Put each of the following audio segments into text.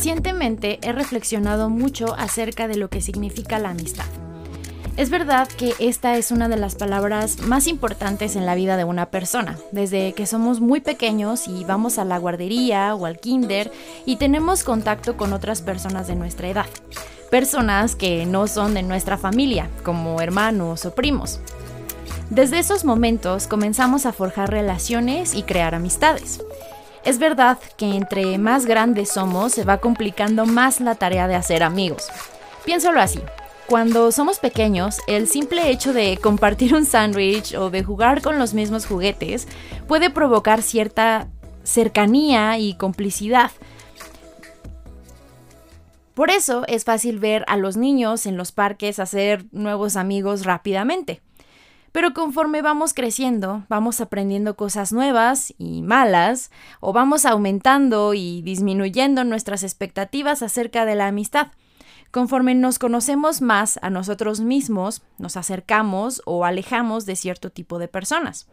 Recientemente he reflexionado mucho acerca de lo que significa la amistad. Es verdad que esta es una de las palabras más importantes en la vida de una persona, desde que somos muy pequeños y vamos a la guardería o al kinder y tenemos contacto con otras personas de nuestra edad. Personas que no son de nuestra familia, como hermanos o primos. Desde esos momentos comenzamos a forjar relaciones y crear amistades. Es verdad que entre más grandes somos se va complicando más la tarea de hacer amigos. Piénsalo así, cuando somos pequeños, el simple hecho de compartir un sándwich o de jugar con los mismos juguetes puede provocar cierta cercanía y complicidad. Por eso es fácil ver a los niños en los parques hacer nuevos amigos rápidamente. Pero conforme vamos creciendo, vamos aprendiendo cosas nuevas y malas, o vamos aumentando y disminuyendo nuestras expectativas acerca de la amistad. Conforme nos conocemos más a nosotros mismos, nos acercamos o alejamos de cierto tipo de personas.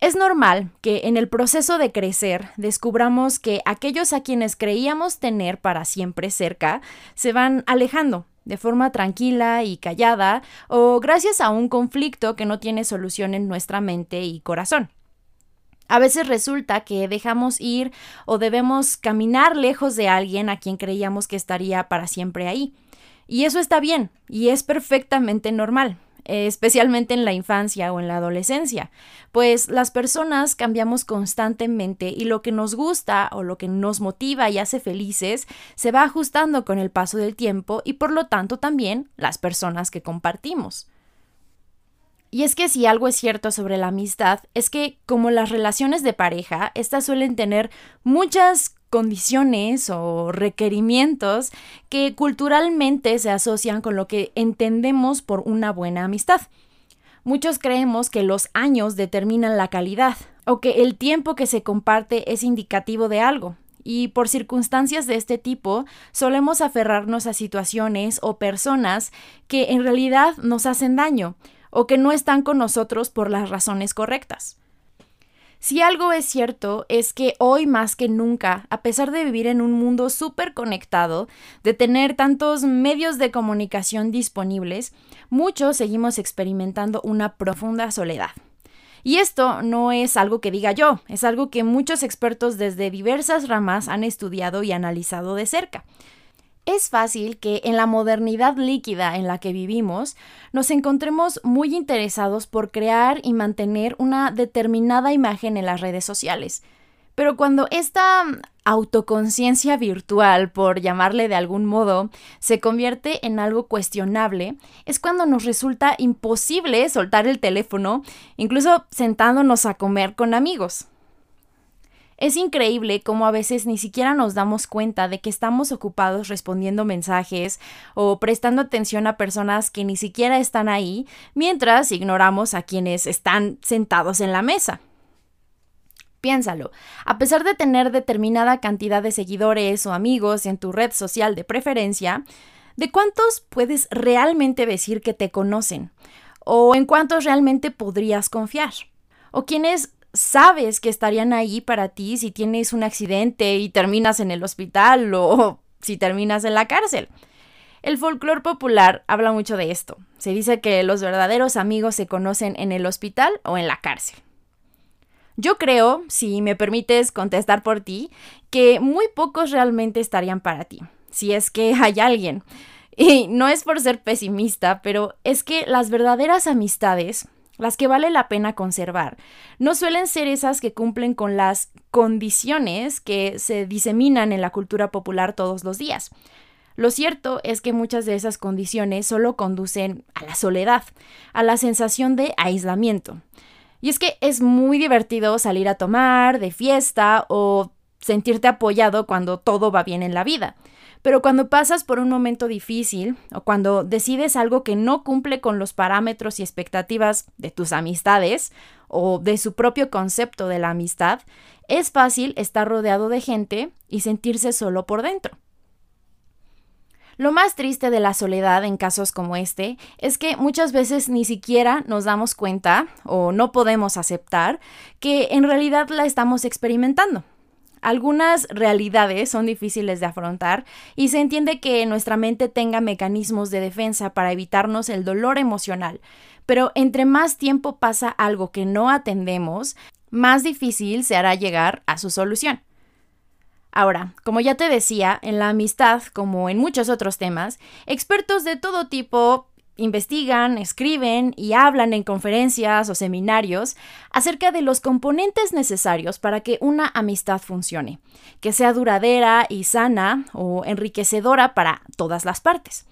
Es normal que en el proceso de crecer descubramos que aquellos a quienes creíamos tener para siempre cerca se van alejando de forma tranquila y callada o gracias a un conflicto que no tiene solución en nuestra mente y corazón. A veces resulta que dejamos ir o debemos caminar lejos de alguien a quien creíamos que estaría para siempre ahí. Y eso está bien y es perfectamente normal especialmente en la infancia o en la adolescencia, pues las personas cambiamos constantemente y lo que nos gusta o lo que nos motiva y hace felices se va ajustando con el paso del tiempo y por lo tanto también las personas que compartimos. Y es que si algo es cierto sobre la amistad, es que como las relaciones de pareja, estas suelen tener muchas condiciones o requerimientos que culturalmente se asocian con lo que entendemos por una buena amistad. Muchos creemos que los años determinan la calidad o que el tiempo que se comparte es indicativo de algo. Y por circunstancias de este tipo, solemos aferrarnos a situaciones o personas que en realidad nos hacen daño, o que no están con nosotros por las razones correctas. Si algo es cierto es que hoy más que nunca, a pesar de vivir en un mundo súper conectado, de tener tantos medios de comunicación disponibles, muchos seguimos experimentando una profunda soledad. Y esto no es algo que diga yo, es algo que muchos expertos desde diversas ramas han estudiado y analizado de cerca. Es fácil que en la modernidad líquida en la que vivimos nos encontremos muy interesados por crear y mantener una determinada imagen en las redes sociales. Pero cuando esta autoconciencia virtual, por llamarle de algún modo, se convierte en algo cuestionable, es cuando nos resulta imposible soltar el teléfono, incluso sentándonos a comer con amigos. Es increíble cómo a veces ni siquiera nos damos cuenta de que estamos ocupados respondiendo mensajes o prestando atención a personas que ni siquiera están ahí, mientras ignoramos a quienes están sentados en la mesa. Piénsalo, a pesar de tener determinada cantidad de seguidores o amigos en tu red social de preferencia, ¿de cuántos puedes realmente decir que te conocen? ¿O en cuántos realmente podrías confiar? ¿O quiénes sabes que estarían ahí para ti si tienes un accidente y terminas en el hospital o si terminas en la cárcel. El folclore popular habla mucho de esto. Se dice que los verdaderos amigos se conocen en el hospital o en la cárcel. Yo creo, si me permites contestar por ti, que muy pocos realmente estarían para ti, si es que hay alguien. Y no es por ser pesimista, pero es que las verdaderas amistades las que vale la pena conservar, no suelen ser esas que cumplen con las condiciones que se diseminan en la cultura popular todos los días. Lo cierto es que muchas de esas condiciones solo conducen a la soledad, a la sensación de aislamiento. Y es que es muy divertido salir a tomar, de fiesta o sentirte apoyado cuando todo va bien en la vida. Pero cuando pasas por un momento difícil o cuando decides algo que no cumple con los parámetros y expectativas de tus amistades o de su propio concepto de la amistad, es fácil estar rodeado de gente y sentirse solo por dentro. Lo más triste de la soledad en casos como este es que muchas veces ni siquiera nos damos cuenta o no podemos aceptar que en realidad la estamos experimentando. Algunas realidades son difíciles de afrontar y se entiende que nuestra mente tenga mecanismos de defensa para evitarnos el dolor emocional, pero entre más tiempo pasa algo que no atendemos, más difícil se hará llegar a su solución. Ahora, como ya te decía, en la amistad, como en muchos otros temas, expertos de todo tipo investigan, escriben y hablan en conferencias o seminarios acerca de los componentes necesarios para que una amistad funcione, que sea duradera y sana o enriquecedora para todas las partes.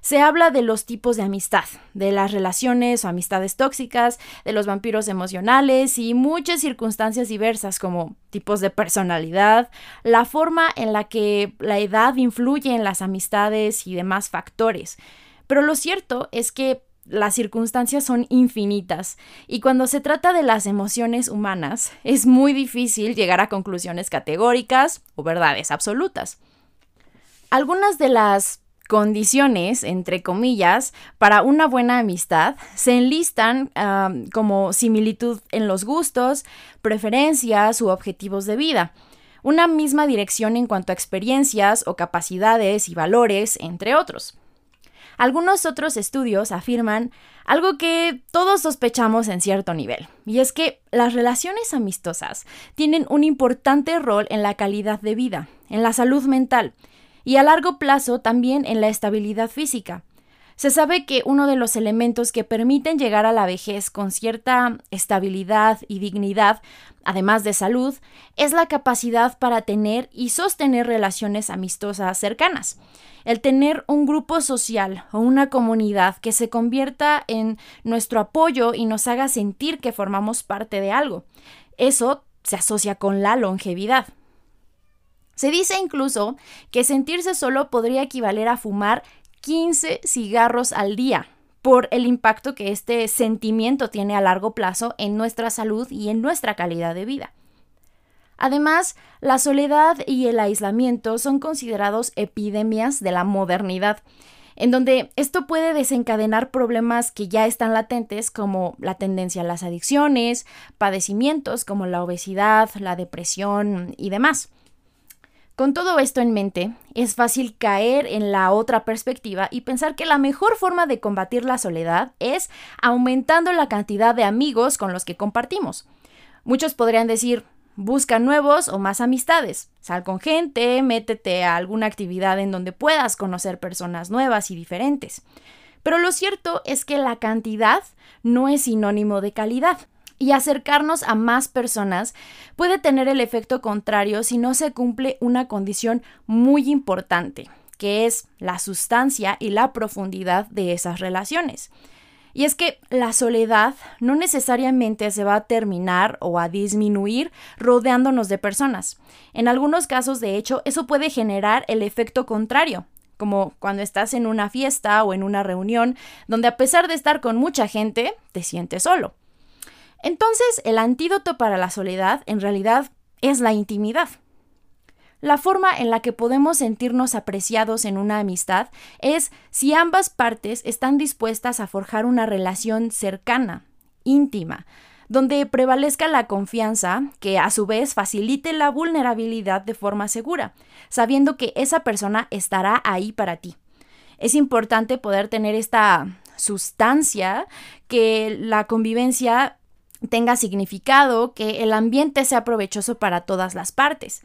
Se habla de los tipos de amistad, de las relaciones o amistades tóxicas, de los vampiros emocionales y muchas circunstancias diversas como tipos de personalidad, la forma en la que la edad influye en las amistades y demás factores. Pero lo cierto es que las circunstancias son infinitas y cuando se trata de las emociones humanas es muy difícil llegar a conclusiones categóricas o verdades absolutas. Algunas de las condiciones, entre comillas, para una buena amistad se enlistan como similitud en los gustos, preferencias u objetivos de vida, una misma dirección en cuanto a experiencias o capacidades y valores, entre otros. Algunos otros estudios afirman algo que todos sospechamos en cierto nivel, y es que las relaciones amistosas tienen un importante rol en la calidad de vida, en la salud mental y a largo plazo también en la estabilidad física. Se sabe que uno de los elementos que permiten llegar a la vejez con cierta estabilidad y dignidad, además de salud, es la capacidad para tener y sostener relaciones amistosas cercanas. El tener un grupo social o una comunidad que se convierta en nuestro apoyo y nos haga sentir que formamos parte de algo. Eso se asocia con la longevidad. Se dice incluso que sentirse solo podría equivaler a fumar 15 cigarros al día por el impacto que este sentimiento tiene a largo plazo en nuestra salud y en nuestra calidad de vida. Además, la soledad y el aislamiento son considerados epidemias de la modernidad, en donde esto puede desencadenar problemas que ya están latentes como la tendencia a las adicciones, padecimientos como la obesidad, la depresión y demás. Con todo esto en mente, es fácil caer en la otra perspectiva y pensar que la mejor forma de combatir la soledad es aumentando la cantidad de amigos con los que compartimos. Muchos podrían decir, busca nuevos o más amistades, sal con gente, métete a alguna actividad en donde puedas conocer personas nuevas y diferentes. Pero lo cierto es que la cantidad no es sinónimo de calidad y acercarnos a más personas puede tener el efecto contrario si no se cumple una condición muy importante, que es la sustancia y la profundidad de esas relaciones. Y es que la soledad no necesariamente se va a terminar o a disminuir rodeándonos de personas. En algunos casos, de hecho, eso puede generar el efecto contrario, como cuando estás en una fiesta o en una reunión donde a pesar de estar con mucha gente, te sientes solo. Entonces, el antídoto para la soledad en realidad es la intimidad. La forma en la que podemos sentirnos apreciados en una amistad es si ambas partes están dispuestas a forjar una relación cercana, íntima, donde prevalezca la confianza, que a su vez facilite la vulnerabilidad de forma segura, sabiendo que esa persona estará ahí para ti. Es importante poder tener esta sustancia que la convivencia tenga significado, que el ambiente sea provechoso para todas las partes.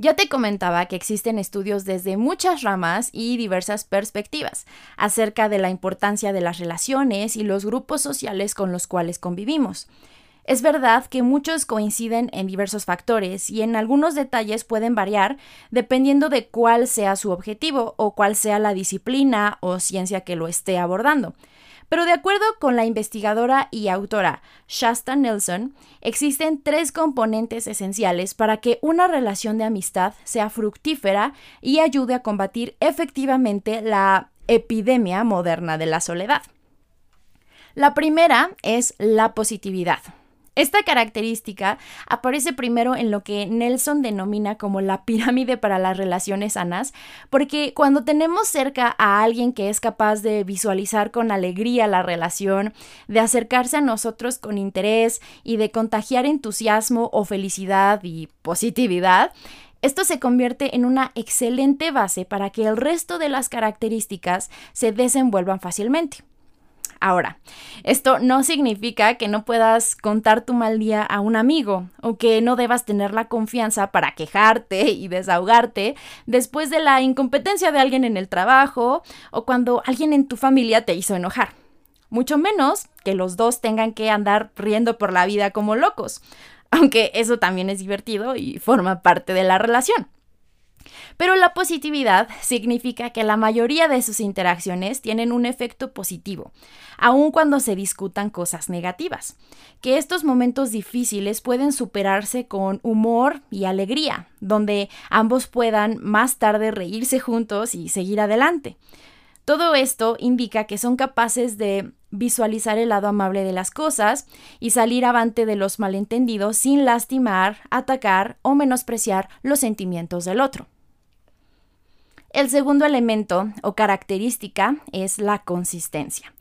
Ya te comentaba que existen estudios desde muchas ramas y diversas perspectivas acerca de la importancia de las relaciones y los grupos sociales con los cuales convivimos. Es verdad que muchos coinciden en diversos factores y en algunos detalles pueden variar dependiendo de cuál sea su objetivo o cuál sea la disciplina o ciencia que lo esté abordando. Pero de acuerdo con la investigadora y autora Shasta Nelson, existen tres componentes esenciales para que una relación de amistad sea fructífera y ayude a combatir efectivamente la epidemia moderna de la soledad. La primera es la positividad. Esta característica aparece primero en lo que Nelson denomina como la pirámide para las relaciones sanas, porque cuando tenemos cerca a alguien que es capaz de visualizar con alegría la relación, de acercarse a nosotros con interés y de contagiar entusiasmo o felicidad y positividad, esto se convierte en una excelente base para que el resto de las características se desenvuelvan fácilmente. Ahora, esto no significa que no puedas contar tu mal día a un amigo o que no debas tener la confianza para quejarte y desahogarte después de la incompetencia de alguien en el trabajo o cuando alguien en tu familia te hizo enojar. Mucho menos que los dos tengan que andar riendo por la vida como locos, aunque eso también es divertido y forma parte de la relación. Pero la positividad significa que la mayoría de sus interacciones tienen un efecto positivo, aun cuando se discutan cosas negativas, que estos momentos difíciles pueden superarse con humor y alegría, donde ambos puedan más tarde reírse juntos y seguir adelante. Todo esto indica que son capaces de visualizar el lado amable de las cosas y salir avante de los malentendidos sin lastimar, atacar o menospreciar los sentimientos del otro. El segundo elemento o característica es la consistencia.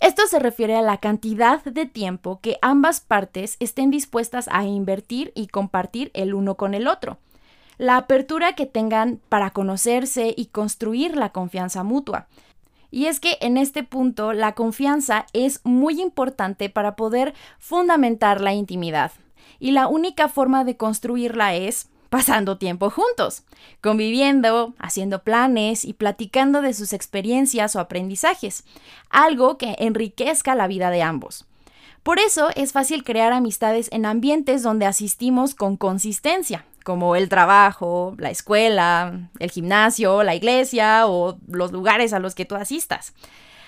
Esto se refiere a la cantidad de tiempo que ambas partes estén dispuestas a invertir y compartir el uno con el otro. La apertura que tengan para conocerse y construir la confianza mutua. Y es que en este punto la confianza es muy importante para poder fundamentar la intimidad. Y la única forma de construirla es pasando tiempo juntos, conviviendo, haciendo planes y platicando de sus experiencias o aprendizajes, algo que enriquezca la vida de ambos. Por eso es fácil crear amistades en ambientes donde asistimos con consistencia, como el trabajo, la escuela, el gimnasio, la iglesia o los lugares a los que tú asistas.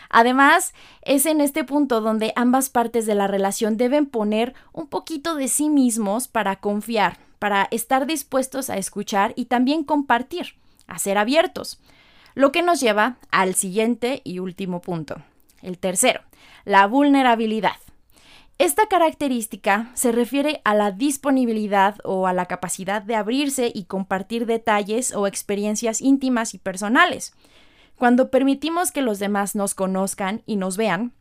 Además, es en este punto donde ambas partes de la relación deben poner un poquito de sí mismos para confiar, para estar dispuestos a escuchar y también compartir, a ser abiertos. Lo que nos lleva al siguiente y último punto, el tercero, la vulnerabilidad. Esta característica se refiere a la disponibilidad o a la capacidad de abrirse y compartir detalles o experiencias íntimas y personales. Cuando permitimos que los demás nos conozcan y nos vean,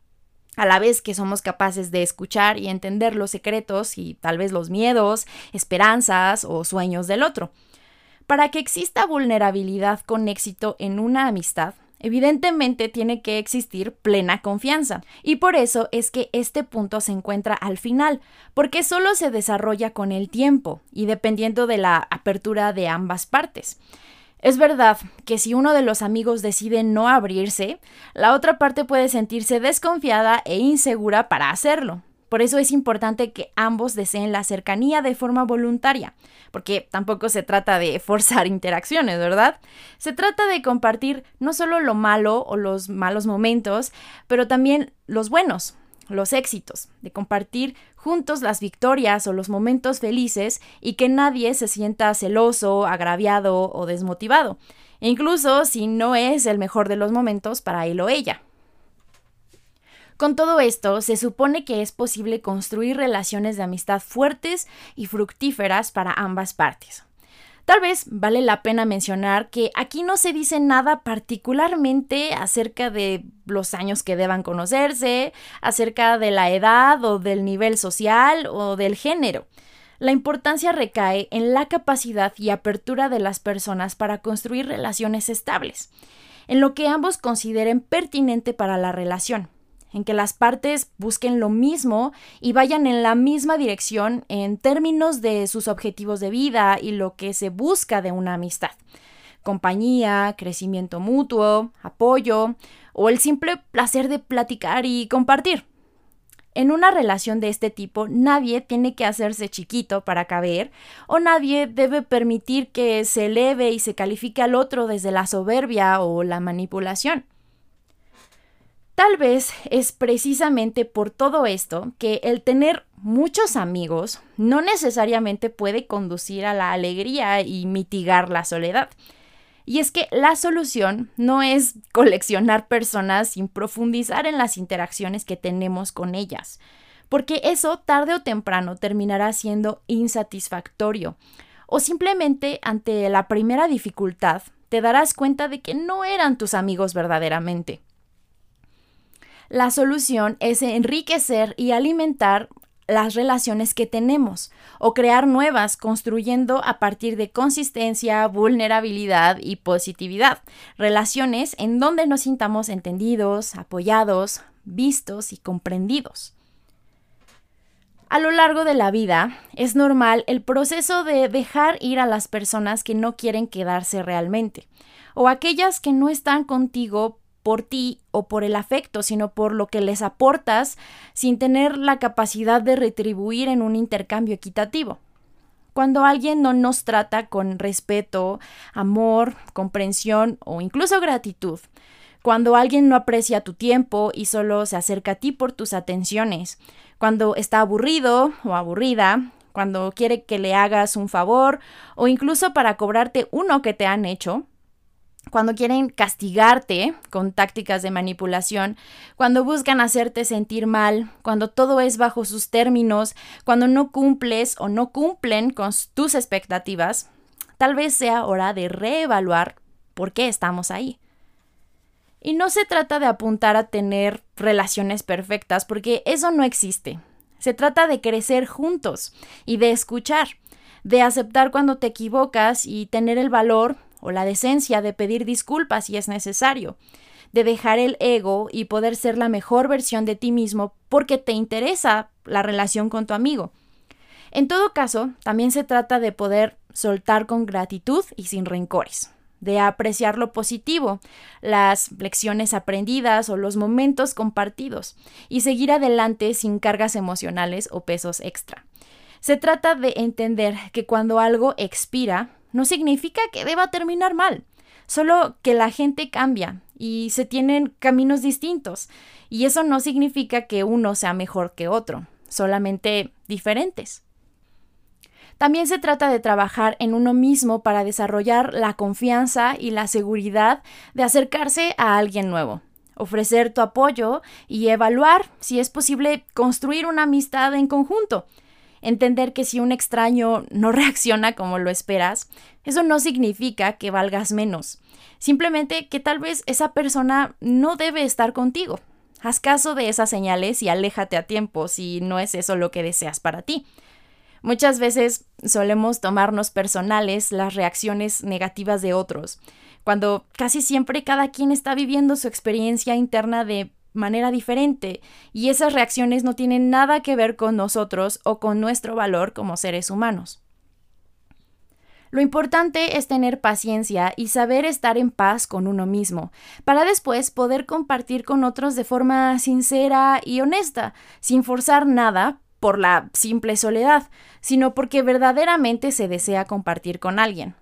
a la vez que somos capaces de escuchar y entender los secretos y tal vez los miedos, esperanzas o sueños del otro. Para que exista vulnerabilidad con éxito en una amistad, evidentemente tiene que existir plena confianza. Y por eso es que este punto se encuentra al final, porque solo se desarrolla con el tiempo y dependiendo de la apertura de ambas partes. Es verdad que si uno de los amigos decide no abrirse, la otra parte puede sentirse desconfiada e insegura para hacerlo. Por eso es importante que ambos deseen la cercanía de forma voluntaria, porque tampoco se trata de forzar interacciones, ¿verdad? Se trata de compartir no solo lo malo o los malos momentos, pero también los buenos, los éxitos, de compartir juntos las victorias o los momentos felices y que nadie se sienta celoso, agraviado o desmotivado, incluso si no es el mejor de los momentos para él o ella. Con todo esto, se supone que es posible construir relaciones de amistad fuertes y fructíferas para ambas partes. Tal vez vale la pena mencionar que aquí no se dice nada particularmente acerca de los años que deban conocerse, acerca de la edad o del nivel social o del género. La importancia recae en la capacidad y apertura de las personas para construir relaciones estables, en lo que ambos consideren pertinente para la relación en que las partes busquen lo mismo y vayan en la misma dirección en términos de sus objetivos de vida y lo que se busca de una amistad. Compañía, crecimiento mutuo, apoyo o el simple placer de platicar y compartir. En una relación de este tipo nadie tiene que hacerse chiquito para caber o nadie debe permitir que se eleve y se califique al otro desde la soberbia o la manipulación. Tal vez es precisamente por todo esto que el tener muchos amigos no necesariamente puede conducir a la alegría y mitigar la soledad. Y es que la solución no es coleccionar personas sin profundizar en las interacciones que tenemos con ellas. porque eso tarde o temprano terminará siendo insatisfactorio. O simplemente ante la primera dificultad te darás cuenta de que no eran tus amigos verdaderamente. La solución es enriquecer y alimentar las relaciones que tenemos o crear nuevas construyendo a partir de consistencia, vulnerabilidad y positividad. Relaciones en donde nos sintamos entendidos, apoyados, vistos y comprendidos. A lo largo de la vida es normal el proceso de dejar ir a las personas que no quieren quedarse realmente o aquellas que no están contigo por ti o por el afecto, sino por lo que les aportas sin tener la capacidad de retribuir en un intercambio equitativo. Cuando alguien no nos trata con respeto, amor, comprensión o incluso gratitud, cuando alguien no aprecia tu tiempo y solo se acerca a ti por tus atenciones, cuando está aburrido o aburrida, cuando quiere que le hagas un favor o incluso para cobrarte uno que te han hecho, cuando quieren castigarte con tácticas de manipulación, cuando buscan hacerte sentir mal, cuando todo es bajo sus términos, cuando no cumples o no cumplen con tus expectativas, tal vez sea hora de reevaluar por qué estamos ahí. Y no se trata de apuntar a tener relaciones perfectas, porque eso no existe. Se trata de crecer juntos y de escuchar, de aceptar cuando te equivocas y tener el valor o la decencia de pedir disculpas si es necesario, de dejar el ego y poder ser la mejor versión de ti mismo porque te interesa la relación con tu amigo. En todo caso, también se trata de poder soltar con gratitud y sin rencores, de apreciar lo positivo, las lecciones aprendidas o los momentos compartidos, y seguir adelante sin cargas emocionales o pesos extra. Se trata de entender que cuando algo expira, no significa que deba terminar mal, solo que la gente cambia y se tienen caminos distintos, y eso no significa que uno sea mejor que otro, solamente diferentes. También se trata de trabajar en uno mismo para desarrollar la confianza y la seguridad de acercarse a alguien nuevo, ofrecer tu apoyo y evaluar si es posible construir una amistad en conjunto entender que si un extraño no reacciona como lo esperas, eso no significa que valgas menos. Simplemente que tal vez esa persona no debe estar contigo. Haz caso de esas señales y aléjate a tiempo si no es eso lo que deseas para ti. Muchas veces solemos tomarnos personales las reacciones negativas de otros, cuando casi siempre cada quien está viviendo su experiencia interna de manera diferente y esas reacciones no tienen nada que ver con nosotros o con nuestro valor como seres humanos. Lo importante es tener paciencia y saber estar en paz con uno mismo, para después poder compartir con otros de forma sincera y honesta, sin forzar nada por la simple soledad, sino porque verdaderamente se desea compartir con alguien.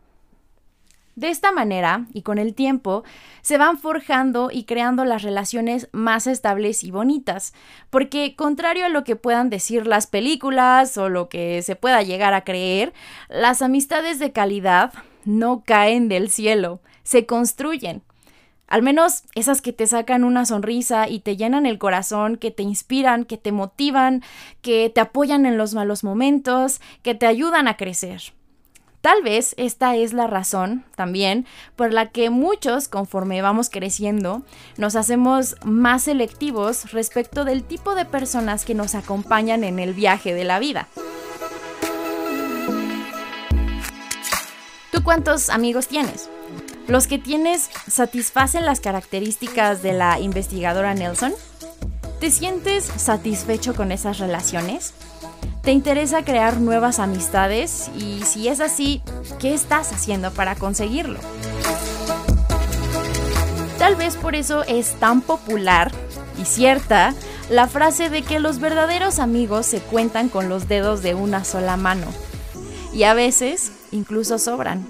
De esta manera, y con el tiempo, se van forjando y creando las relaciones más estables y bonitas, porque contrario a lo que puedan decir las películas o lo que se pueda llegar a creer, las amistades de calidad no caen del cielo, se construyen. Al menos esas que te sacan una sonrisa y te llenan el corazón, que te inspiran, que te motivan, que te apoyan en los malos momentos, que te ayudan a crecer. Tal vez esta es la razón también por la que muchos, conforme vamos creciendo, nos hacemos más selectivos respecto del tipo de personas que nos acompañan en el viaje de la vida. ¿Tú cuántos amigos tienes? ¿Los que tienes satisfacen las características de la investigadora Nelson? ¿Te sientes satisfecho con esas relaciones? ¿Te interesa crear nuevas amistades? Y si es así, ¿qué estás haciendo para conseguirlo? Tal vez por eso es tan popular y cierta la frase de que los verdaderos amigos se cuentan con los dedos de una sola mano. Y a veces incluso sobran.